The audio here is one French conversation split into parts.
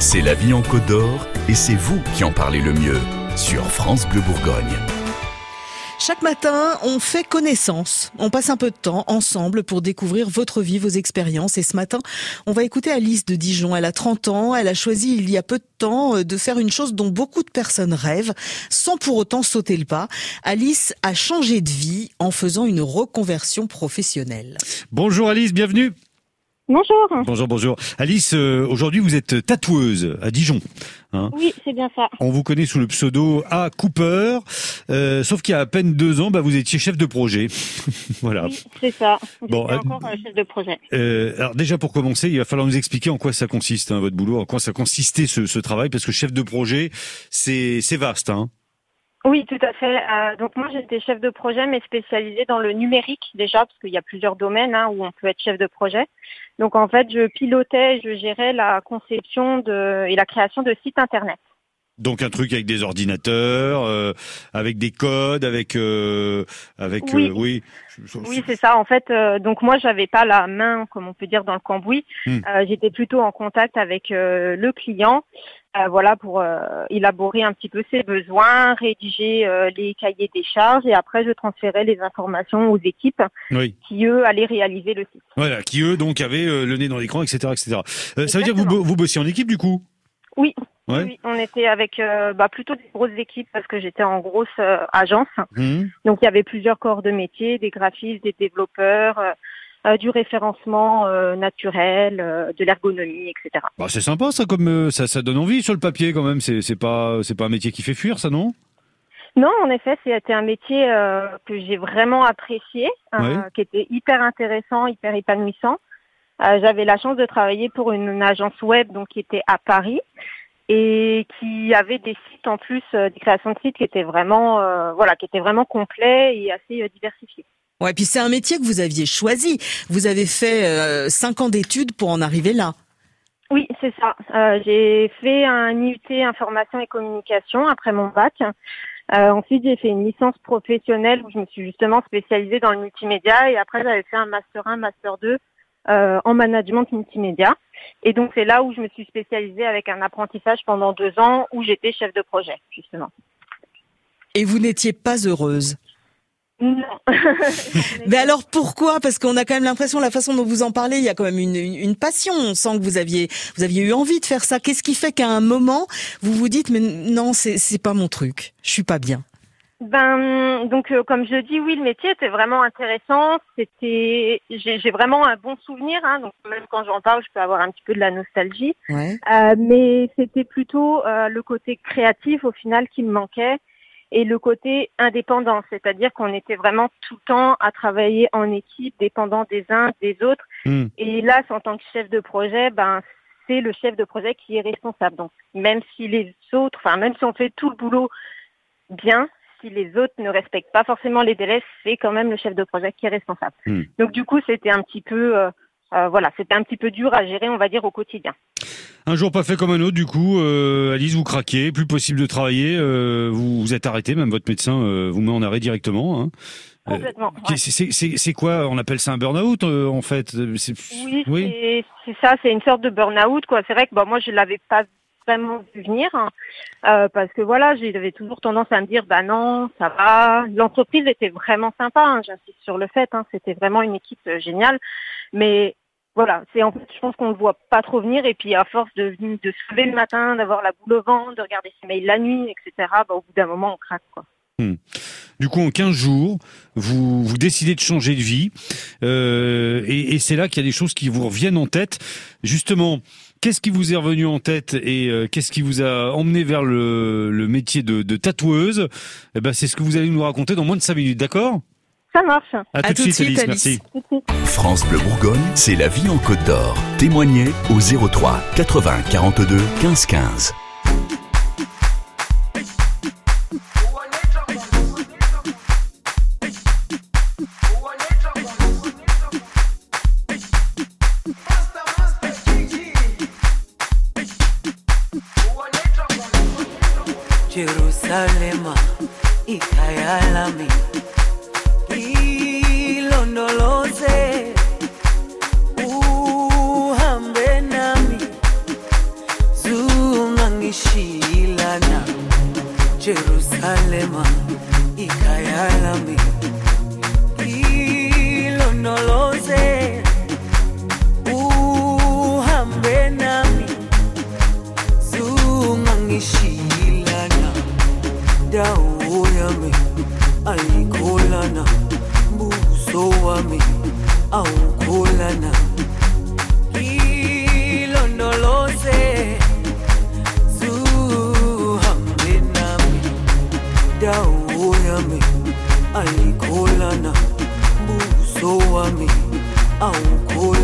C'est la vie en Côte d'Or et c'est vous qui en parlez le mieux sur France Bleu Bourgogne. Chaque matin, on fait connaissance. On passe un peu de temps ensemble pour découvrir votre vie, vos expériences. Et ce matin, on va écouter Alice de Dijon. Elle a 30 ans. Elle a choisi il y a peu de temps euh, de faire une chose dont beaucoup de personnes rêvent, sans pour autant sauter le pas. Alice a changé de vie en faisant une reconversion professionnelle. Bonjour Alice, bienvenue. Bonjour. Bonjour, bonjour. Alice, euh, aujourd'hui vous êtes tatoueuse à Dijon. Hein. Oui, c'est bien ça. On vous connaît sous le pseudo A. Cooper, euh, sauf qu'il y a à peine deux ans, bah, vous étiez chef de projet. voilà. Oui, c'est ça. Bon, euh, encore chef de projet. alors déjà pour commencer, il va falloir nous expliquer en quoi ça consiste, hein, votre boulot, en quoi ça consistait ce, ce travail, parce que chef de projet, c'est vaste. Hein. Oui, tout à fait. Euh, donc moi, j'étais chef de projet, mais spécialisée dans le numérique déjà, parce qu'il y a plusieurs domaines hein, où on peut être chef de projet. Donc en fait, je pilotais, je gérais la conception de, et la création de sites internet. Donc un truc avec des ordinateurs, euh, avec des codes, avec euh, avec oui. oui. Oui, c'est ça. En fait, donc moi, j'avais pas la main, comme on peut dire, dans le cambouis. Hmm. J'étais plutôt en contact avec le client euh, voilà, pour euh, élaborer un petit peu ses besoins, rédiger euh, les cahiers des charges et après je transférais les informations aux équipes qui eux allaient réaliser le site. Voilà, qui eux donc avaient le nez dans l'écran, etc., etc. ça veut dire que vous, vous bossiez en équipe du coup? Oui. Oui, on était avec bah, plutôt des grosses équipes parce que j'étais en grosse agence. Mmh. Donc il y avait plusieurs corps de métier, des graphistes, des développeurs, euh, du référencement euh, naturel, euh, de l'ergonomie, etc. Bah, c'est sympa ça, comme ça, ça donne envie sur le papier quand même. C'est, c'est pas, c'est pas un métier qui fait fuir, ça non? Non, en effet, c'était un métier que j'ai vraiment apprécié, qui était hyper intéressant, hyper épanouissant. J'avais la chance de travailler pour une, agence web donc qui était à Paris et qui avait des sites en plus, des créations de sites qui étaient vraiment, voilà, qui étaient vraiment complets et assez diversifiés. Ouais, puis c'est un métier que vous aviez choisi. Vous avez fait euh, cinq ans d'études pour en arriver là. Oui, c'est ça. Euh, j'ai fait un IUT information et communication après mon bac. Euh, ensuite, j'ai fait une licence professionnelle où je me suis justement spécialisée dans le multimédia et après j'avais fait un master 1, master 2 en management multimédia. Et donc c'est là où je me suis spécialisée avec un apprentissage pendant deux ans où j'étais chef de projet justement. Et vous n'étiez pas heureuse non. Mais alors pourquoi? Parce qu'on a quand même l'impression, la façon dont vous en parlez, il y a quand même une, une, passion. On sent que vous aviez, vous aviez eu envie de faire ça. Qu'est-ce qui fait qu'à un moment, vous vous dites, mais non, c'est, c'est pas mon truc. Je suis pas bien. Ben donc euh, comme je dis, oui, le métier était vraiment intéressant. C'était, j'ai, vraiment un bon souvenir. Hein, donc même quand j'en parle, je peux avoir un petit peu de la nostalgie. Ouais. Euh, mais c'était plutôt euh, le côté créatif au final qui me manquait et le côté indépendant, c'est-à-dire qu'on était vraiment tout le temps à travailler en équipe, dépendant des uns des autres. Hmm. Et là, en tant que chef de projet, ben c'est le chef de projet qui est responsable. Donc même si les autres, enfin même si on fait tout le boulot bien, si les autres ne respectent pas forcément les délais, c'est quand même le chef de projet qui est responsable. Hmm. Donc du coup, c'était un petit peu, euh, euh, voilà, c'était un petit peu dur à gérer, on va dire, au quotidien. Un jour pas fait comme un autre, du coup, euh, Alice, vous craquez, plus possible de travailler, euh, vous vous êtes arrêté, même votre médecin euh, vous met en arrêt directement. Hein. Complètement. C'est quoi On appelle ça un burn-out en fait Oui, oui. c'est ça, c'est une sorte de burn-out quoi. C'est vrai que bah, moi je l'avais pas vraiment vu venir hein, parce que voilà, j'avais toujours tendance à me dire bah non, ça va. L'entreprise était vraiment sympa, hein, j'insiste sur le fait, hein, c'était vraiment une équipe géniale, mais voilà, c'est en fait, je pense qu'on le voit pas trop venir et puis à force de, de se lever le matin, d'avoir la boule au ventre, de regarder ses mails la nuit, etc. Bah, au bout d'un moment, on craque quoi. Hmm. Du coup, en 15 jours, vous, vous décidez de changer de vie, euh, et, et c'est là qu'il y a des choses qui vous reviennent en tête. Justement, qu'est-ce qui vous est revenu en tête et euh, qu'est-ce qui vous a emmené vers le, le métier de, de tatoueuse? Eh ben, C'est ce que vous allez nous raconter dans moins de 5 minutes, d'accord? Ça marche. À, tout, de suite, Alice, merci. France Bleu Bourgogne, c'est la vie en Côte d'Or. Témoignez au 03 80 42 15 15. Jerusalema ikayalami problema y callarme. Hilo no lo sé, uhambe nami, zungangishilana, dawo yami ayikholana, buso wami awukholana. Soami, mimi au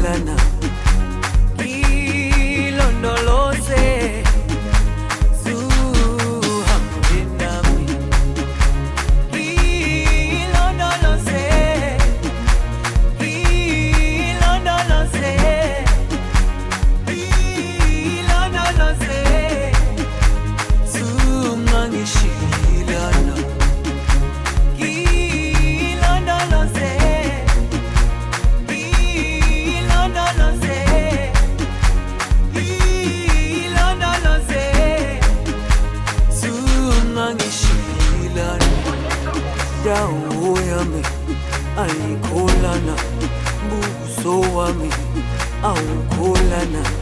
au kulana.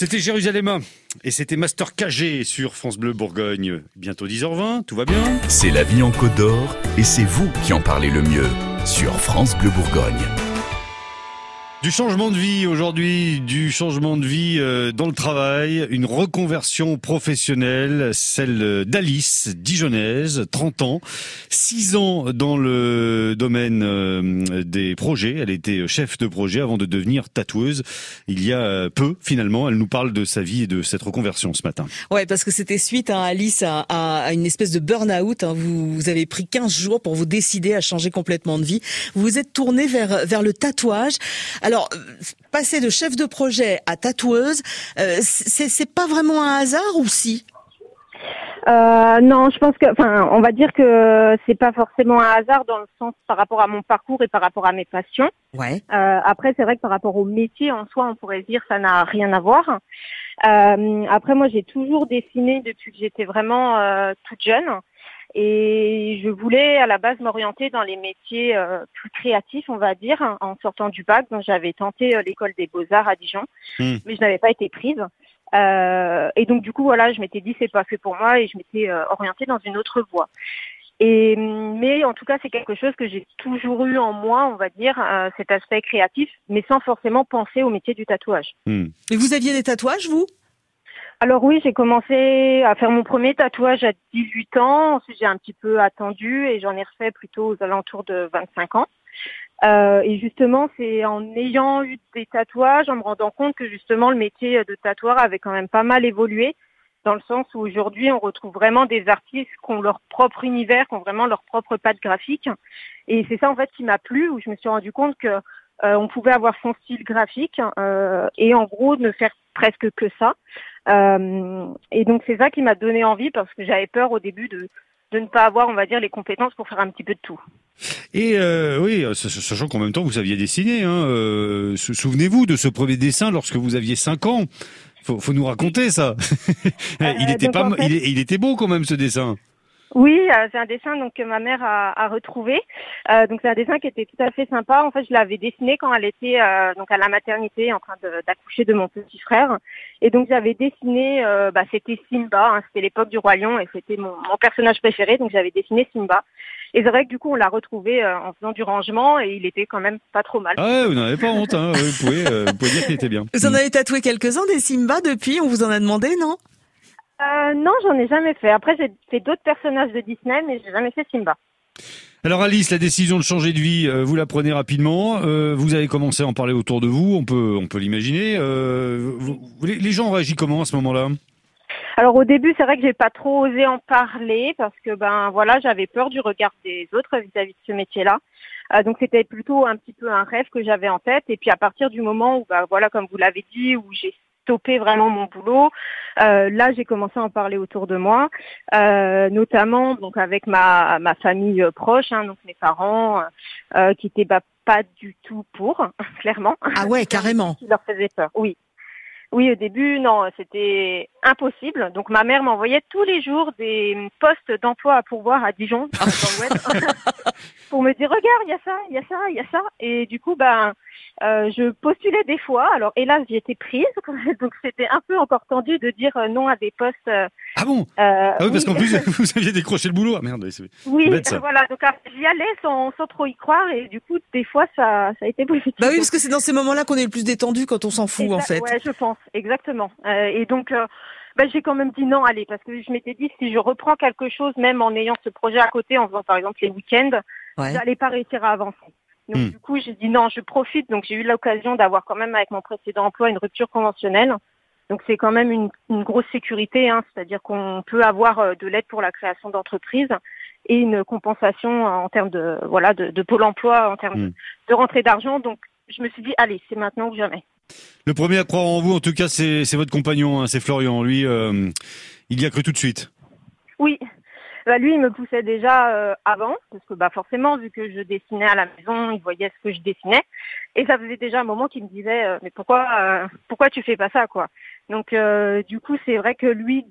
C'était Jérusalem et c'était Master KG sur France Bleu Bourgogne. Bientôt 10h20, tout va bien C'est la vie en Côte d'Or et c'est vous qui en parlez le mieux sur France Bleu Bourgogne. Du changement de vie aujourd'hui, du changement de vie euh, dans le travail, une reconversion professionnelle, celle d'Alice, dijonnaise, 30 ans, 6 ans dans le domaine euh, des projets. Elle était chef de projet avant de devenir tatoueuse il y a euh, peu finalement. Elle nous parle de sa vie et de cette reconversion ce matin. Ouais, parce que c'était suite, hein, Alice, à, à- une espèce de burn-out. hein. Vous, avez pris 15 jours pour vous décider à changer complètement de vie. Vous vous êtes tourné vers, vers le tatouage. Euh, passer de chef de projet à tatoueuse, euh, c'est pas vraiment un hasard ou si? Euh, non, je pense que, enfin, on va dire que c'est pas forcément un hasard dans le sens par rapport à mon parcours et par rapport à mes passions. Ouais. Euh, après, c'est vrai que par rapport au métier en soi, on pourrait se dire ça n'a rien à voir. Euh, après, moi, j'ai toujours dessiné depuis que j'étais vraiment toute jeune. Et je voulais à la base m'orienter dans les métiers euh, plus créatifs, on va dire, en sortant du bac. Donc j'avais tenté euh, l'école des beaux-arts à Dijon, Hmm. mais je n'avais pas été prise. Euh, et donc du coup, voilà, je m'étais dit c'est pas fait pour moi et je m'étais euh, orientée dans une autre voie. Et mais en tout cas, c'est quelque chose que j'ai toujours eu en moi, on va dire, euh, cet aspect créatif, mais sans forcément penser au métier du tatouage. Hmm. Et vous aviez des tatouages, vous? Alors oui, j'ai commencé à faire mon premier tatouage à 18 ans. Ensuite, j'ai un petit peu attendu et j'en ai refait plutôt aux alentours de 25 ans. Euh, et justement, c'est en ayant eu des tatouages, en me rendant compte que justement le métier de tatoueur avait quand même pas mal évolué, dans le sens où aujourd'hui on retrouve vraiment des artistes qui ont leur propre univers, qui ont vraiment leur propre patte graphique. Et c'est ça en fait qui m'a plu, où je me suis rendu compte que euh, on pouvait avoir son style graphique euh, et en gros ne faire presque que ça. Euh, et donc c'est ça qui m'a donné envie parce que j'avais peur au début de de ne pas avoir, on va dire, les compétences pour faire un petit peu de tout. Et euh, oui, sachant qu'en même temps vous aviez dessiné. Hein, euh, Souvenez-vous de ce premier dessin lorsque vous aviez 5 ans? Faut, faut nous raconter ça. il était pas, en fait- il, il était beau quand même ce dessin. Oui, euh, c'est un dessin donc que ma mère a, a retrouvé. Euh, donc c'est un dessin qui était tout à fait sympa. En fait, je l'avais dessiné quand elle était euh, donc à la maternité en train de- d'accoucher de, mon petit frère. Et donc j'avais dessiné, euh, bah, c'était Simba. hein, c'était l'époque du roi lion et c'était mon, mon personnage préféré. Donc j'avais dessiné Simba. Et c'est vrai que du coup on l'a retrouvé euh, en faisant du rangement et il était quand même pas trop mal. Ah ouais, vous n'en avez pas honte, hein. vous, pouvez, euh, vous pouvez dire qu'il était bien. Vous en avez tatoué quelques-uns des Simba depuis On vous en a demandé, non? Euh, non, j'en ai jamais fait. Après j'ai fait d'autres personnages de Disney, mais j'ai jamais fait Simba. Alors Alice, la décision de changer de vie, euh, vous la prenez rapidement. Euh, vous avez commencé à en parler autour de vous, on peut, on peut l'imaginer. Euh, vous- les, les gens ont réagi comment à ce moment-là? Alors au début, c'est vrai que j'ai pas trop osé en parler parce que ben voilà, j'avais peur du regard des autres vis-à-vis de ce métier-là. Euh, donc c'était plutôt un petit peu un rêve que j'avais en tête. Et puis à partir du moment où bah voilà, comme vous l'avez dit, où j'ai stoppé vraiment mon boulot, euh, là j'ai commencé à en parler autour de moi, euh, notamment donc avec ma ma famille euh, proche, hein, donc mes parents, euh, qui étaient bah, pas du tout pour, clairement. Ah ouais, carrément. qui leur faisait peur. Oui. Oui, au début, non, c'était impossible. Donc ma mère m'envoyait tous les jours des postes d'emploi à pourvoir à Dijon dans le web, pour me dire regarde, il y a ça, il y a ça, il y a ça. Et du coup, ben, euh, je postulais des fois. Alors hélas, j'y étais prise, donc c'était un peu encore tendu de dire euh, non à des postes. euh, Ah bon? euh, Ah oui, parce oui. qu'en plus, vous aviez décroché le boulot. Ah merde, oui, c'est- Oui, bête, voilà. Donc après, j'y allais sans, sans trop y croire et du coup, des fois, ça, ça a été positif. Bah oui, parce que c'est dans ces moments-là qu'on est le plus détendu quand on s'en fout, en fait. Ouais, je pense, exactement. Euh, et donc, euh, bah, j'ai quand même dit non, allez, parce que je m'étais dit, si je reprends quelque chose, même en ayant ce projet à côté, en faisant par exemple les week-ends, Ouais. j'allais pas réussir à avancer. Donc Hmm. du coup, j'ai dit non, je profite. Donc j'ai eu l'occasion d'avoir quand même avec mon précédent emploi une rupture conventionnelle. Donc c'est quand même une, une grosse sécurité, hein, c'est-à-dire qu'on peut avoir euh, de l'aide pour la création d'entreprise et une compensation en termes de voilà de, de pôle emploi en termes de, Hmm. de rentrée d'argent. Donc je me suis dit allez, c'est maintenant ou jamais. Le premier à croire en vous, en tout cas, c'est c'est votre compagnon, hein, c'est Florian. Lui, euh, il y a cru tout de suite. Oui. Bah, lui, il me poussait déjà euh, avant, parce que bah forcément, vu que je dessinais à la maison, il voyait ce que je dessinais, et ça faisait déjà un moment qu'il me disait, euh, mais pourquoi, euh, pourquoi tu fais pas ça, quoi? Donc, euh, du coup, c'est vrai que lui,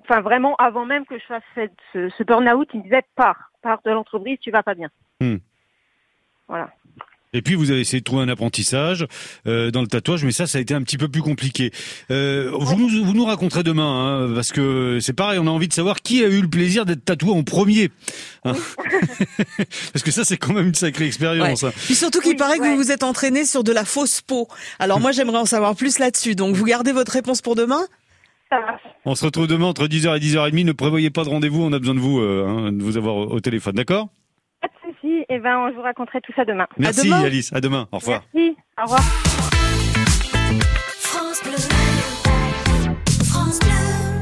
enfin vraiment, avant même que je fasse cette- ce, ce burn-out, il me disait, pars, pars de l'entreprise, tu vas pas bien. Hmm. Voilà. Et puis vous avez essayé de trouver un apprentissage euh, dans le tatouage, mais ça, ça a été un petit peu plus compliqué. Euh, vous, nous, vous nous raconterez demain, hein, parce que c'est pareil, on a envie de savoir qui a eu le plaisir d'être tatoué en premier. hein. parce que ça, c'est quand même une sacrée expérience. hein. Puis surtout qu'il Oui, paraît que ouais. vous vous êtes entraîné sur de la fausse peau. Alors moi, j'aimerais en savoir plus là-dessus. Donc vous gardez votre réponse pour demain? On se retrouve demain entre 10h et 10h30. Ne prévoyez pas de rendez-vous, on a besoin de vous, euh, hein, de vous avoir au, téléphone, d'accord? Et ben, je vous raconterai tout ça demain. Merci demain. Alice, à demain, au revoir. Merci. Au revoir. France Bleu. France Bleu.